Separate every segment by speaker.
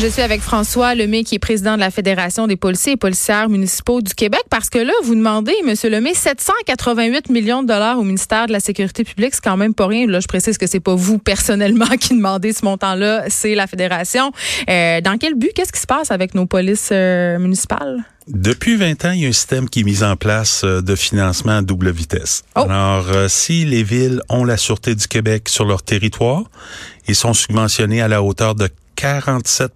Speaker 1: Je suis avec François Lemay, qui est président de la Fédération des policiers et policières municipaux du Québec, parce que là, vous demandez, Monsieur Lemay, 788 millions de dollars au ministère de la Sécurité publique, c'est quand même pas rien. Là, je précise que c'est pas vous personnellement qui demandez ce montant-là, c'est la Fédération. Euh, dans quel but? Qu'est-ce qui se passe avec nos polices euh, municipales?
Speaker 2: Depuis 20 ans, il y a un système qui est mis en place euh, de financement à double vitesse.
Speaker 1: Oh.
Speaker 2: Alors, si les villes ont la Sûreté du Québec sur leur territoire, ils sont subventionnés à la hauteur de 47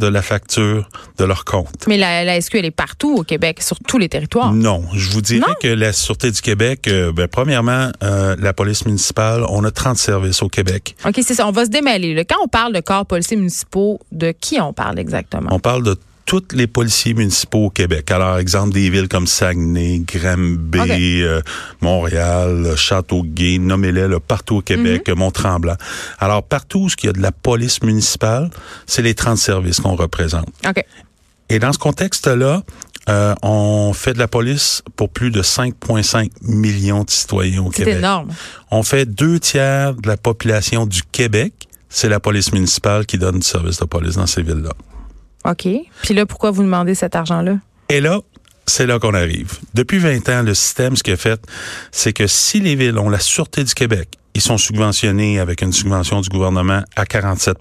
Speaker 2: de la facture de leur compte.
Speaker 1: Mais la, la SQ, elle est partout au Québec, sur tous les territoires.
Speaker 2: Non, je vous dirais
Speaker 1: Non?
Speaker 2: que la Sûreté du Québec, euh, ben, premièrement, euh, la police municipale, on a 30 services au Québec.
Speaker 1: OK, c'est ça. On va se démêler. là. Quand on parle de corps policiers municipaux, de qui on parle exactement?
Speaker 2: On parle de tous les policiers municipaux au Québec. Alors, exemple, des villes comme Saguenay, Granby,
Speaker 1: Ok.
Speaker 2: euh, Montréal, Châteauguay, nommez-les, partout au Québec,
Speaker 1: Mhm.
Speaker 2: Mont-Tremblant. Alors, partout où il y a de la police municipale, c'est les 30 services qu'on représente.
Speaker 1: OK.
Speaker 2: Et dans ce contexte-là, euh, on fait de la police pour plus de 5,5 millions de citoyens au
Speaker 1: C'est
Speaker 2: Québec.
Speaker 1: énorme.
Speaker 2: On fait deux tiers de la population du Québec. C'est la police municipale qui donne du service de police dans ces villes-là.
Speaker 1: OK. Puis là, pourquoi vous demandez cet argent-là?
Speaker 2: Et là, c'est là qu'on arrive. Depuis 20 ans, le système, ce qu'il a fait, c'est que si les villes ont la Sûreté du Québec, ils sont subventionnés avec une subvention du gouvernement à 47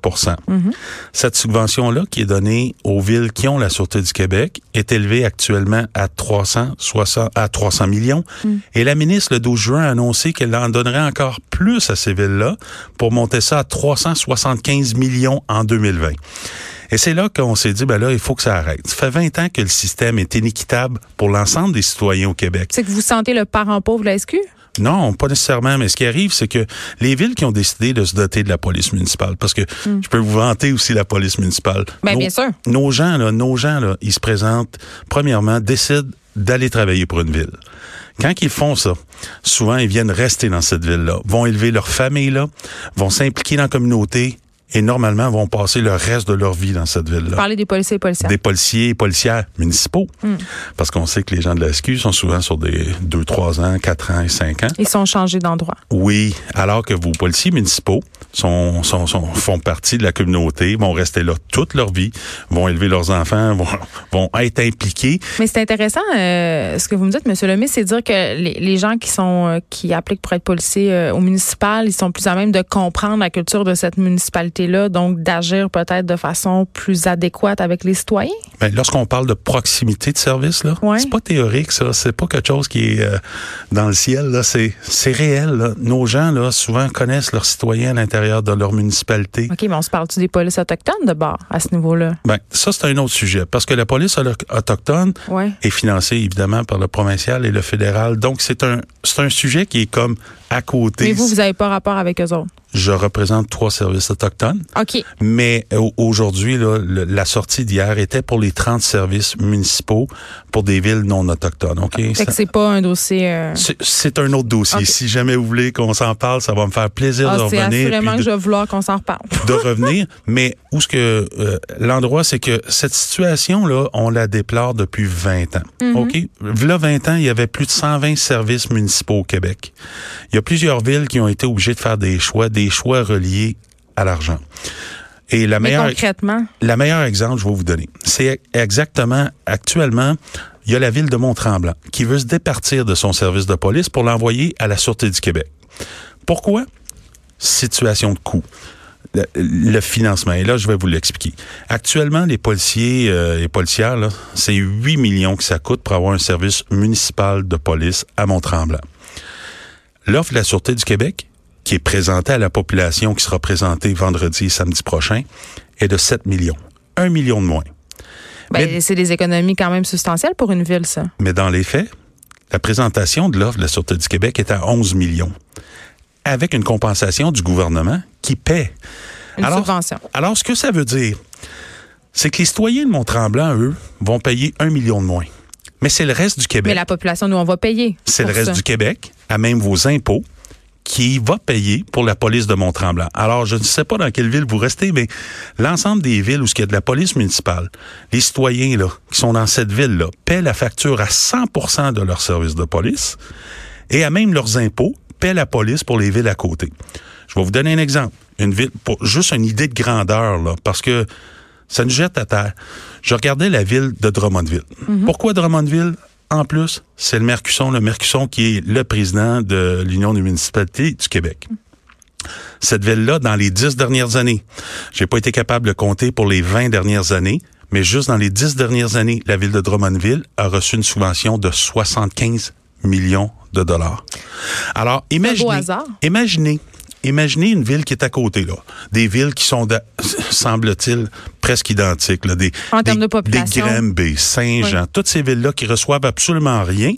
Speaker 1: Mhm.
Speaker 2: Cette subvention-là, qui est donnée aux villes qui ont la Sûreté du Québec, est élevée actuellement à 360, à 300 millions. Et la ministre, le 12 juin, a annoncé qu'elle en donnerait encore plus à ces villes-là pour monter ça à 375 millions en 2020. Et c'est là qu'on s'est dit, ben là, il faut que ça arrête. Ça fait 20 ans que le système est inéquitable pour l'ensemble des citoyens au Québec.
Speaker 1: C'est que vous sentez le parent pauvre de la SQ?
Speaker 2: Non, pas nécessairement. Mais ce qui arrive, c'est que les villes qui ont décidé de se doter de la police municipale, parce que je peux vous vanter aussi la police municipale.
Speaker 1: Ben,
Speaker 2: Nos-
Speaker 1: bien sûr.
Speaker 2: Nos gens, là, nos gens, là, ils se présentent, premièrement, décident d'aller travailler pour une ville. Quand ils font ça, souvent, ils viennent rester dans cette ville-là, vont élever leur famille là, vont s'impliquer dans la communauté et normalement vont passer le reste de leur vie dans cette ville-là
Speaker 1: Parler des policiers et policières.
Speaker 2: des policiers et policières municipaux.
Speaker 1: Hmm.
Speaker 2: Parce qu'on sait que les gens de la SQ sont souvent sur des 2, 3 ans, 4 ans et 5 ans.
Speaker 1: Ils sont changés d'endroit.
Speaker 2: Oui, alors que vos policiers municipaux sont, sont, sont- font partie de la communauté, vont rester là toute leur vie, vont élever leurs enfants, vont, vont être impliqués.
Speaker 1: Mais c'est intéressant, euh, ce que vous me dites, M. Lemay, c'est dire que les, les gens qui sont euh, qui appliquent pour être policiers euh, au municipal, ils sont plus à même de comprendre la culture de cette municipalité-là, donc d'agir peut-être de façon plus adéquate avec les citoyens?
Speaker 2: Ben, lorsqu'on parle de proximité de service, là,
Speaker 1: Ouais.
Speaker 2: c'est pas théorique, ça. C'est pas quelque chose qui est euh, dans le ciel, là. C'est, c'est réel, là. Nos gens, là, souvent connaissent leurs citoyens à l'intérieur de leur municipalité.
Speaker 1: OK, mais on se parle-tu des polices autochtones de bord à ce niveau-là?
Speaker 2: Ben, ça, c'est un autre sujet. Parce que la police auto- autochtone est financée, évidemment, par le provincial et le fédéral. Donc, c'est un, c'est un sujet qui est comme à côté.
Speaker 1: Mais vous, vous n'avez pas rapport avec eux autres?
Speaker 2: Je représente trois services autochtones.
Speaker 1: OK.
Speaker 2: Mais euh, aujourd'hui, la sortie d'hier était pour les 30 services municipaux pour des villes non autochtones. OK?
Speaker 1: Fait que c'est pas un dossier. euh,
Speaker 2: c'est- c'est un autre dossier. Si jamais vous voulez qu'on s'en parle, ça va me faire plaisir
Speaker 1: ah,
Speaker 2: de
Speaker 1: c'est
Speaker 2: revenir.
Speaker 1: assurément
Speaker 2: puis
Speaker 1: que
Speaker 2: de-
Speaker 1: je vais vouloir qu'on s'en reparle.
Speaker 2: de revenir. Mais où ce que euh, l'endroit, c'est que cette situation-là, on la déplore depuis 20 ans.
Speaker 1: Mhm.
Speaker 2: OK? Là, 20 ans, il y avait plus de 120 services municipaux au Québec. Il y a plusieurs villes qui ont été obligées de faire des choix, des choix reliés à l'argent. Et la
Speaker 1: Mais
Speaker 2: meilleure,
Speaker 1: concrètement,
Speaker 2: la meilleure exemple, je vais vous donner, c'est exactement actuellement, il y a la ville de Mont-Tremblant qui veut se départir de son service de police pour l'envoyer à la Sûreté du Québec. Pourquoi? Situation de coût. Le, le financement. Et là, je vais vous l'expliquer. Actuellement, les policiers euh, et policières, là, c'est 8 millions que ça coûte pour avoir un service municipal de police à Mont-Tremblant. L'offre de la Sûreté du Québec, qui est présentée à la population qui sera présentée vendredi et samedi prochain, est de 7 millions. 1 million de moins.
Speaker 1: ben,
Speaker 2: Mais-
Speaker 1: c'est des économies quand même substantielles pour une ville, ça.
Speaker 2: Mais dans les faits, la présentation de l'offre de la Sûreté du Québec est à 11 millions, avec une compensation du gouvernement qui paie.
Speaker 1: Une
Speaker 2: Alors-
Speaker 1: subvention.
Speaker 2: Alors, ce que ça veut dire, c'est que les citoyens de Mont-Tremblant, eux, vont payer un million de moins. Mais c'est le reste du
Speaker 1: Mais
Speaker 2: Québec.
Speaker 1: la population, nous, on va payer.
Speaker 2: C'est le reste
Speaker 1: ça.
Speaker 2: du Québec, à même vos impôts, qui va payer pour la police de Mont-Tremblant. Alors, je ne sais pas dans quelle ville vous restez, mais l'ensemble des villes où il y a de la police municipale, les citoyens là, qui sont dans cette ville-là paient la facture à 100% de leur service de police et à même leurs impôts paient la police pour les villes à côté. Je vais vous donner un exemple. Une ville, pour juste une idée de grandeur, là, parce que Ça nous jette à terre. Je regardais la ville de Drummondville. Pourquoi Drummondville? En plus, c'est le Mercusson, le Mercusson qui est le président de l'Union des municipalités du Québec. Cette ville-là, dans les dix dernières années, j'ai pas été capable de compter pour les 20 dernières années, mais juste dans les dix dernières années, la ville de Drummondville a reçu une subvention de 75 millions de dollars. Alors, imaginez, imaginez, imaginez une ville qui est à côté, là. Des villes qui sont, semble-t-il, presque identiques, là. Des,
Speaker 1: en termes
Speaker 2: des,
Speaker 1: de population.
Speaker 2: Des Granby, Saint-Jean, oui. toutes ces villes-là qui reçoivent absolument rien.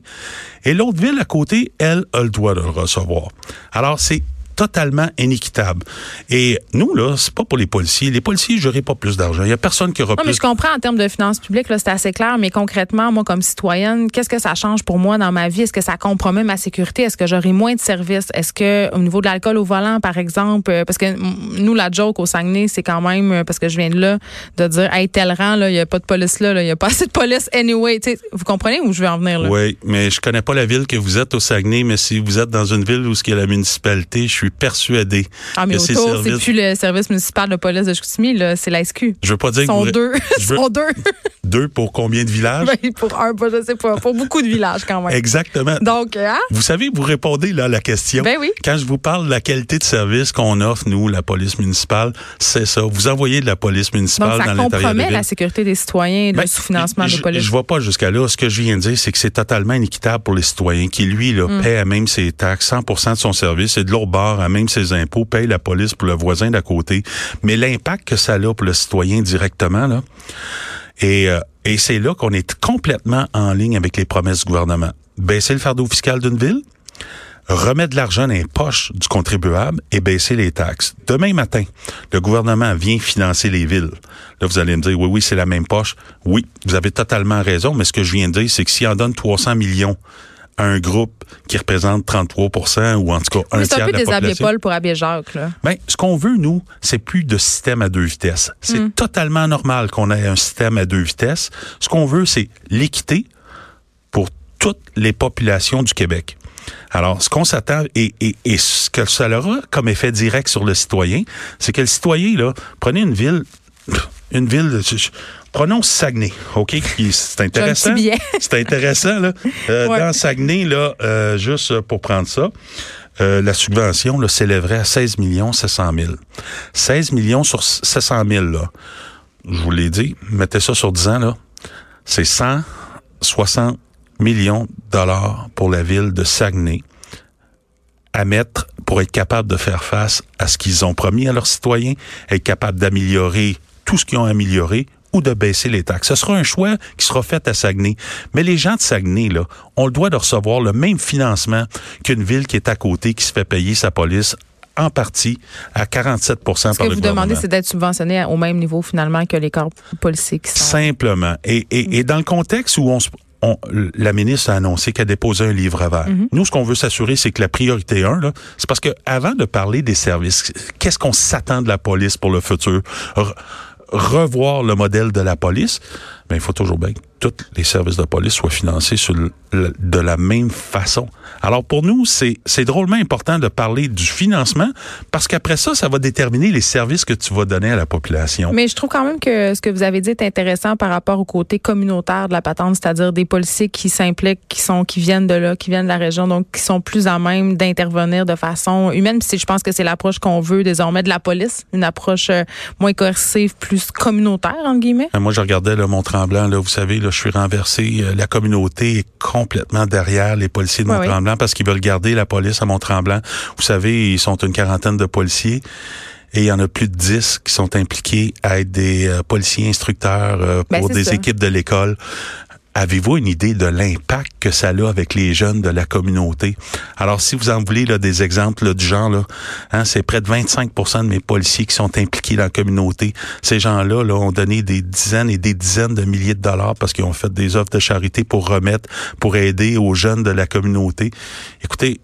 Speaker 2: Et l'autre ville à côté, elle, a le droit de le recevoir. Alors, c'est totalement inéquitable. Et nous, là, c'est pas pour les policiers. Les policiers, j'aurais pas plus d'argent. Il y a personne qui aura
Speaker 1: non,
Speaker 2: plus.
Speaker 1: mais je comprends en termes de finances publiques, là, c'est assez clair, mais concrètement, moi, comme citoyenne, qu'est-ce que ça change pour moi dans ma vie? Est-ce que ça compromet ma sécurité? Est-ce que j'aurai moins de services? Est-ce que, au niveau de l'alcool au volant, par exemple, parce que nous, la joke au Saguenay, c'est quand même, parce que je viens de là, de dire, hey, tel rang, là, il n'y a pas de police là, il n'y a pas assez de police anyway. T'sais, vous comprenez où je veux en venir, là?
Speaker 2: Oui, mais je connais pas la ville que vous êtes au Saguenay, mais si vous êtes dans une ville où il y a la municipalité, je suis persuadé
Speaker 1: ah, mais autour, c'est plus le service municipal de police de Chicoutimi, là, c'est la SQ.
Speaker 2: Je veux pas dire
Speaker 1: Ils sont
Speaker 2: que vous...
Speaker 1: deux. Ils sont deux.
Speaker 2: deux pour combien de villages?
Speaker 1: Ben, pour un, je sais pas. Pour beaucoup de villages, quand même.
Speaker 2: Exactement.
Speaker 1: Donc, hein?
Speaker 2: Vous savez, vous répondez là à la question.
Speaker 1: Ben oui.
Speaker 2: Quand je vous parle de la qualité de service qu'on offre, nous, la police municipale, c'est ça. Vous envoyez de la police municipale
Speaker 1: Donc, ça
Speaker 2: dans l'intérieur de
Speaker 1: compromet la sécurité des citoyens, le
Speaker 2: ben,
Speaker 1: sous-financement
Speaker 2: des
Speaker 1: polices.
Speaker 2: Je ne vois pas jusqu'à là. Ce que je viens de dire, c'est que c'est totalement inéquitable pour les citoyens qui, lui, là, mm. paie à même ses taxes, 100% de son service, et de l'autre bord, à même ses impôts, paye la police pour le voisin d'à côté. Mais l'impact que ça a pour le citoyen directement, là, et, euh, et c'est là qu'on est complètement en ligne avec les promesses du gouvernement. Baisser le fardeau fiscal d'une ville, remettre de l'argent dans les poches du contribuable et baisser les taxes. Demain matin, le gouvernement vient financer les villes. Là, vous allez me dire, oui, oui, c'est la même poche. Oui, vous avez totalement raison, mais ce que je viens de dire, c'est que s'il en donne 300 millions un groupe qui représente 33% ou en tout cas un
Speaker 1: Mais
Speaker 2: tiers
Speaker 1: un peu
Speaker 2: de la population.
Speaker 1: des Paul pour Abbé Jacques, là.
Speaker 2: Ben, ce qu'on veut, nous, c'est plus de système à deux vitesses. C'est
Speaker 1: Mm.
Speaker 2: totalement normal qu'on ait un système à deux vitesses. Ce qu'on veut, c'est l'équité pour toutes les populations du Québec. Alors, ce qu'on s'attend et, et, et ce que ça aura comme effet direct sur le citoyen, c'est que le citoyen, là, prenez une ville, une ville, prenons Saguenay, OK? C'est intéressant. C'est intéressant, là. Euh,
Speaker 1: Ouais.
Speaker 2: Dans Saguenay, là, euh, juste pour prendre ça, euh, la subvention là, s'élèverait à 16 millions 700 000. 16 millions sur 700 000, là. Je vous l'ai dit, mettez ça sur 10 ans, là. C'est 160 millions de dollars pour la ville de Saguenay à mettre pour être capable de faire face à ce qu'ils ont promis à leurs citoyens, être capable d'améliorer tout ce qu'ils ont amélioré ou de baisser les taxes. Ce sera un choix qui sera fait à Saguenay. Mais les gens de Saguenay, là, ont le droit de recevoir le même financement qu'une ville qui est à côté, qui se fait payer sa police en partie à 47 par
Speaker 1: Ce que
Speaker 2: le
Speaker 1: vous
Speaker 2: gouvernement.
Speaker 1: demandez, c'est d'être subventionné au même niveau, finalement, que les corps policiers qui sont.
Speaker 2: Simplement. Et, et, et dans le contexte où on se on, la ministre a annoncé qu'elle déposait un livre vert.
Speaker 1: Mhm.
Speaker 2: Nous, ce qu'on veut s'assurer, c'est que la priorité 1, là, c'est parce que avant de parler des services, qu'est-ce qu'on s'attend de la police pour le futur? Re- revoir le modèle de la police, ben, il faut toujours bien que tous les services de police soient financés sur le- le- de la même façon. Alors pour nous, c'est drôlement important de parler du financement parce qu'après ça, ça va déterminer les services que tu vas donner à la population.
Speaker 1: Mais je trouve quand même que ce que vous avez dit est intéressant par rapport au côté communautaire de la patente, c'est-à-dire des policiers qui s'impliquent, qui sont, qui viennent de là, qui viennent de la région, donc qui sont plus à même d'intervenir de façon humaine. Puis je pense que c'est l'approche qu'on veut désormais de la police, une approche euh, moins coercitive, plus communautaire entre guillemets.
Speaker 2: Euh, Moi, je regardais le Mont-Tremblant, là, vous savez, là, je suis renversé. Euh, La communauté est complètement derrière les policiers de Mont-Tremblant parce qu'ils veulent garder la police à Mont-Tremblant. Vous savez, ils sont une quarantaine de policiers. Et il y en a plus de 10 qui sont impliqués à être des euh, policiers instructeurs euh,
Speaker 1: Ben,
Speaker 2: pour des
Speaker 1: ça.
Speaker 2: équipes de l'école. Avez-vous une idée de l'impact que ça a avec les jeunes de la communauté? Alors, si vous en voulez là, des exemples là, du genre, là, hein, c'est près de 25% de mes policiers qui sont impliqués dans la communauté. Ces gens-là là, ont donné des dizaines et des dizaines de milliers de dollars parce qu'ils ont fait des offres de charité pour remettre, pour aider aux jeunes de la communauté. Écoutez,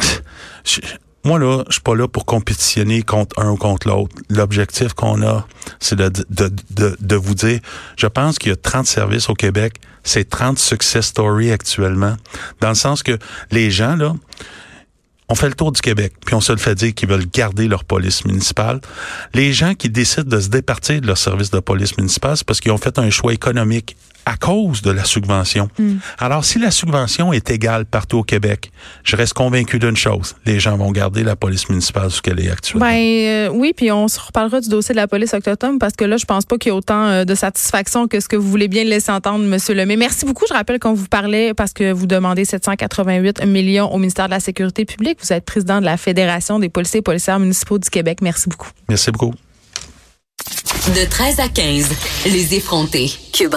Speaker 2: moi, là, je suis pas là pour compétitionner contre un ou contre l'autre. L'objectif qu'on a, c'est de, de, de, de vous dire, je pense qu'il y a 30 services au Québec, c'est 30 success stories actuellement, dans le sens que les gens, là, on fait le tour du Québec, puis on se le fait dire qu'ils veulent garder leur police municipale. Les gens qui décident de se départir de leur service de police municipale, c'est parce qu'ils ont fait un choix économique à cause de la subvention.
Speaker 1: Hmm.
Speaker 2: Alors, si la subvention est égale partout au Québec, je reste convaincu d'une chose. Les gens vont garder la police municipale ce qu'elle est actuellement.
Speaker 1: Ben euh, oui, puis on se reparlera du dossier de la police autochtone parce que là, je pense pas qu'il y ait autant euh, de satisfaction que ce que vous voulez bien laisser entendre, Monsieur Lemay. Merci beaucoup. Je rappelle qu'on vous parlait parce que vous demandez 788 millions au ministère de la Sécurité publique. Vous êtes président de la Fédération des policiers et policières municipaux du Québec. Merci beaucoup.
Speaker 2: Merci beaucoup.
Speaker 3: De 13 à 15, les effrontés. Cube